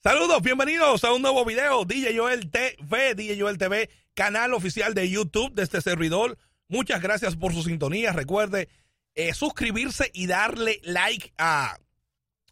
Saludos, bienvenidos a un nuevo video, DJ Joel TV, DJ Joel TV, canal oficial de YouTube de este servidor. Muchas gracias por su sintonía. Recuerde eh, suscribirse y darle like a,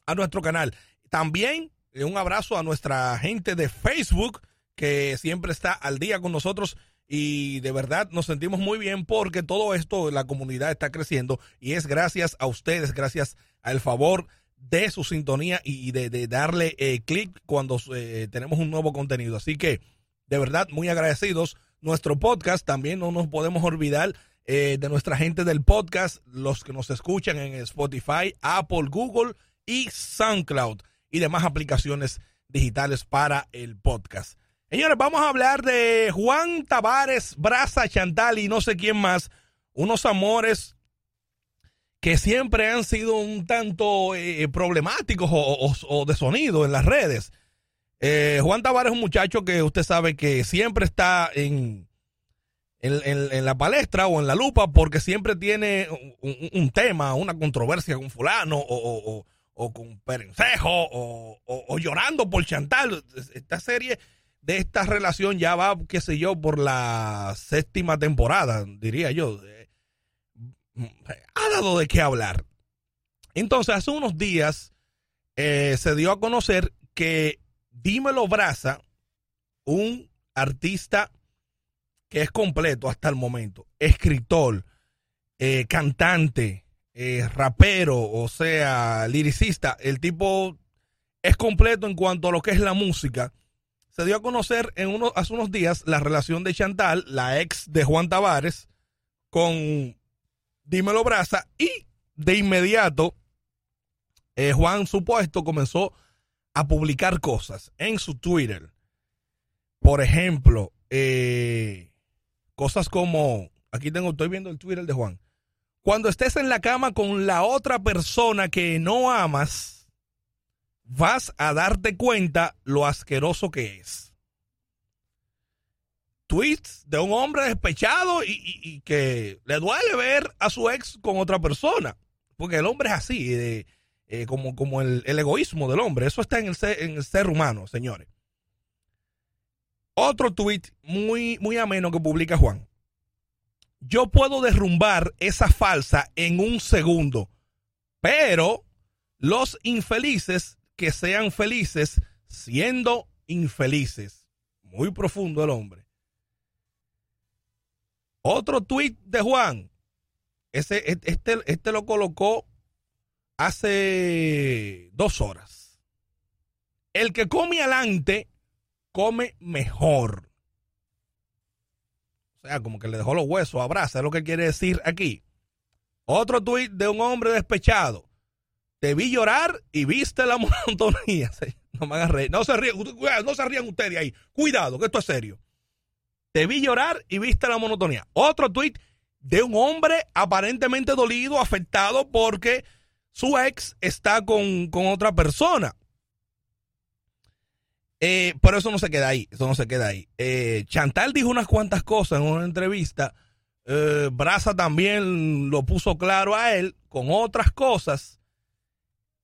a nuestro canal. También eh, un abrazo a nuestra gente de Facebook que siempre está al día con nosotros y de verdad nos sentimos muy bien porque todo esto, la comunidad está creciendo y es gracias a ustedes, gracias al favor de su sintonía y de, darle eh, clic cuando eh, tenemos un nuevo contenido. Así que, de verdad, muy agradecidos. Nuestro podcast también no nos podemos olvidar eh, de nuestra gente del podcast, los que nos escuchan en Spotify, Apple, Google y SoundCloud y demás aplicaciones digitales para el podcast. Señores, vamos a hablar de Juan Tavares, Braza Chantal y no sé quién más. Unos amores que siempre han sido un tanto eh, problemáticos o, de sonido en las redes. Eh, Juan Tavares es un muchacho que usted sabe que siempre está en, en, la palestra o en la lupa porque siempre tiene un, tema, una controversia con fulano o, con Perencejo o, llorando por Chantal. Esta serie de esta relación ya va, qué sé yo, por la séptima temporada, diría yo ha dado de qué hablar. Entonces, hace unos días eh, se dio a conocer que Dímelo Braza, un artista que es completo hasta el momento, escritor, eh, cantante, eh, rapero, o sea, liricista, el tipo es completo en cuanto a lo que es la música. Se dio a conocer en hace unos días la relación de Chantal, la ex de Juan Tavares, con Dímelo Braza. Y de inmediato, eh, Juan Supuesto comenzó a publicar cosas en su Twitter. Por ejemplo, eh, cosas como, aquí tengo, estoy viendo el Twitter de Juan. Cuando estés en la cama con la otra persona que no amas, vas a darte cuenta lo asqueroso que es tweets de un hombre despechado y, que le duele ver a su ex con otra persona. Porque el hombre es así, eh, como, como el, egoísmo del hombre. Eso está en el, ser, en el ser humano, señores. Otro tweet muy, muy ameno que publica Juan. Yo puedo derrumbar esa falsa en un segundo, pero los infelices que sean felices siendo infelices. Muy profundo el hombre. Otro tweet de Juan. Ese, e, este, este lo colocó hace dos horas. El que come adelante come mejor. O sea, como que le dejó los huesos, abraza, es lo que quiere decir aquí. Otro tuit de un hombre despechado. Te vi llorar y viste la monotonía. No me No se ríen, no se rían ustedes ahí. Cuidado, que esto es serio. Te vi llorar y viste la monotonía. Otro tweet de un hombre aparentemente dolido, afectado porque su ex está con, otra persona. Eh, pero eso no se queda ahí, eso no se queda ahí. Eh, Chantal dijo unas cuantas cosas en una entrevista. Eh, Braza también lo puso claro a él con otras cosas.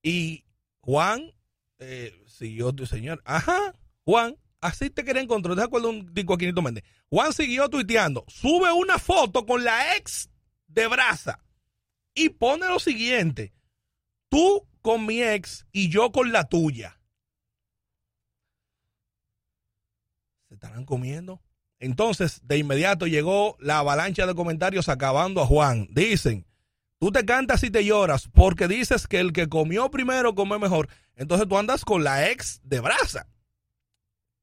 Y Juan siguió tu señor. Ajá, Juan Así te quería encontrar. ¿Te acuerdas un disco Aquinito Méndez? Juan siguió tuiteando. Sube una foto con la ex de Braza y pone lo siguiente. Tú con mi ex y yo con la tuya. se estarán comiendo. Entonces, de inmediato llegó la avalancha de comentarios acabando a Juan. Dicen, tú te cantas y te lloras porque dices que el que comió primero come mejor. Entonces tú andas con la ex de brasa.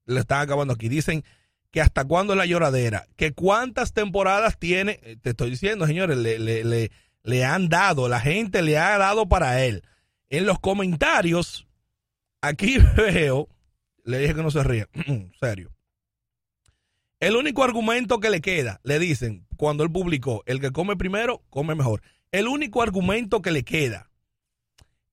Le están acabando aquí. Dicen que hasta cuándo es la lloradera. Que cuántas temporadas tiene. Eh, te estoy diciendo, señores, le, le, le han dado, la gente le ha dado para él. En los comentarios, aquí veo, le dije que no se ría, serio. El único argumento que le queda, le dicen, cuando él publicó, el que come primero, come mejor. El único argumento que le queda.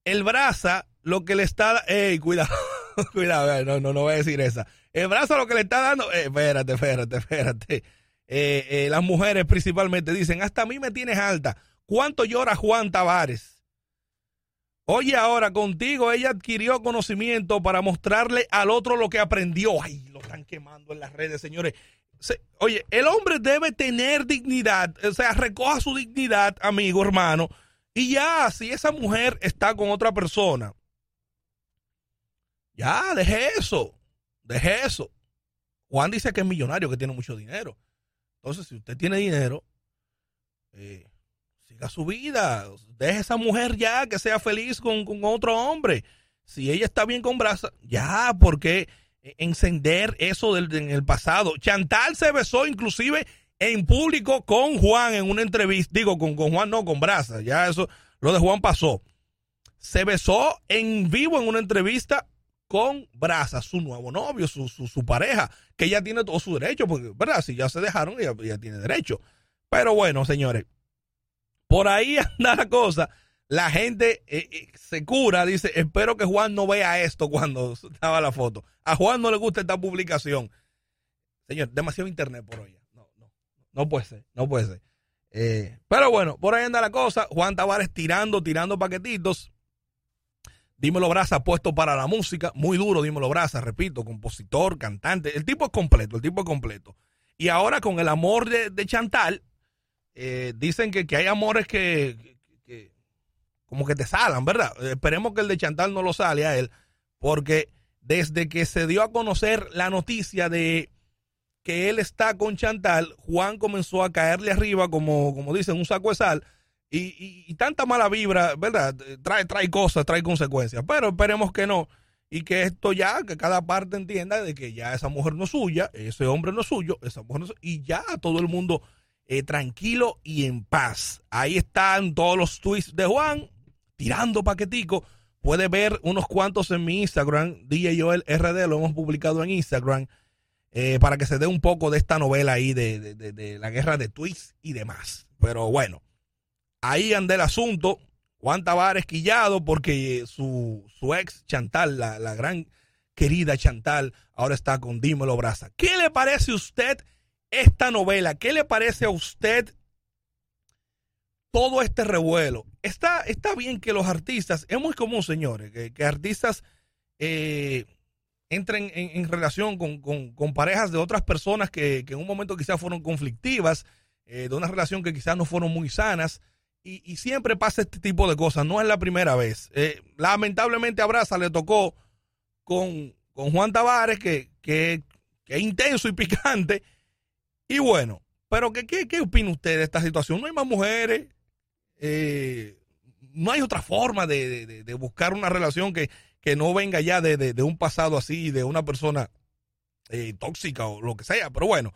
El Braza, lo que le está... ¡Ey, cuidado! cuidado, no, no, no voy a decir esa. El Braza lo que le está dando... Eh, espérate, espérate, espérate. Eh, eh, las mujeres principalmente dicen, hasta a mí me tienes alta. ¿Cuánto llora Juan Tavares? Oye, ahora contigo ella adquirió conocimiento para mostrarle al otro lo que aprendió. Ay, lo están quemando en las redes, señores oye, el hombre debe tener dignidad, o sea, recoja su dignidad, amigo, hermano, y ya, si esa mujer está con otra persona, ya, deje eso, deje eso. Juan dice que es millonario, que tiene mucho dinero. Entonces, si usted tiene dinero, eh, siga su vida, deje esa mujer ya que sea feliz con, con otro hombre. Si ella está bien con Brasa, ya, porque encender eso del, en el pasado. Chantal se besó inclusive en público con Juan en una entrevista, digo, con, con Juan no, con Brasa, ya eso, lo de Juan pasó. Se besó en vivo en una entrevista con Brasa, su nuevo novio, su, su, pareja, que ya tiene todo su derecho, porque, ¿verdad? Si ya se dejaron, ya tiene derecho. Pero bueno, señores, por ahí anda la cosa la gente eh, eh, se cura, dice, espero que Juan no vea esto cuando estaba la foto. A Juan no le gusta esta publicación. Señor, demasiado internet por hoy. No, no, no puede ser, no puede ser. Eh, pero bueno, por ahí anda la cosa. Juan Tavares tirando, tirando paquetitos. Dímelo Brasa puesto para la música. Muy duro, Dímelo Brasa, repito, compositor, cantante. El tipo es completo, el tipo es completo. Y ahora con el amor de, Chantal, dicen que, que hay amores que, como que te salan, ¿verdad? Esperemos que el de Chantal no lo sale a él, porque desde que se dio a conocer la noticia de que él está con Chantal, Juan comenzó a caerle arriba, como, como dicen, un saco de sal, y, tanta mala vibra, ¿verdad? Trae, trae cosas, trae consecuencias, pero esperemos que no, y que esto ya, que cada parte entienda de que ya esa mujer no es suya, ese hombre no es suyo, esa mujer no es y ya todo el mundo eh, tranquilo y en paz. Ahí están todos los tweets de Juan, tirando paquetico. Puede ver unos cuantos en mi Instagram, DJ Joel RD, lo hemos publicado en Instagram, eh, para que se dé un poco de esta novela ahí de, la guerra de tweets y demás. Pero bueno, ahí anda el asunto. Juan Tavares quillado porque su, su ex Chantal, la, la, gran querida Chantal, ahora está con Dímelo Brasa. ¿Qué le parece a usted esta novela? ¿Qué le parece a usted todo este revuelo. Está, está bien que los artistas, es muy común, señores, que, artistas eh, entren en, relación con, parejas de otras personas que, en un momento quizás fueron conflictivas, eh, de una relación que quizás no fueron muy sanas. Y, siempre pasa este tipo de cosas, no es la primera vez. Eh, lamentablemente a le tocó con, Juan Tavares, que, que, es intenso y picante. Y bueno, pero ¿qué, qué, qué opina usted de esta situación? No hay más mujeres, eh, no hay otra forma de, buscar una relación que, no venga ya de, un pasado así, de una persona eh, tóxica o lo que sea. Pero bueno,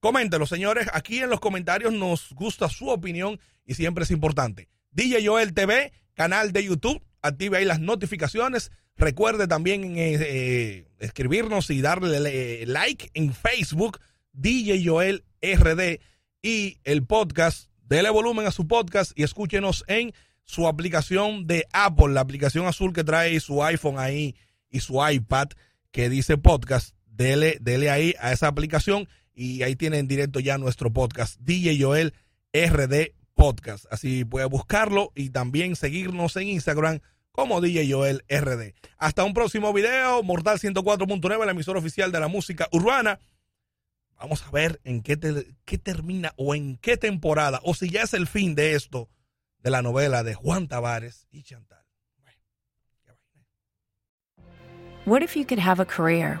coméntenlo, señores. Aquí en los comentarios nos gusta su opinión y siempre es importante. DJ Joel TV, canal de YouTube. Active ahí las notificaciones. Recuerde también eh, escribirnos y darle like en Facebook, DJ Joel RD y el podcast Dele volumen a su podcast y escúchenos en su aplicación de Apple, la aplicación azul que trae su iPhone ahí y su iPad que dice podcast. Dele, dele ahí a esa aplicación y ahí tienen en directo ya nuestro podcast, DJ Joel RD Podcast. Así puede buscarlo y también seguirnos en Instagram como DJ Joel RD. Hasta un próximo video, Mortal 104.9, la emisora oficial de la música urbana. Vamos a ver en qué, qué termina o en qué temporada, o si ya es el fin de esto, de la novela de Juan Tavares y Chantal. What if you could have a career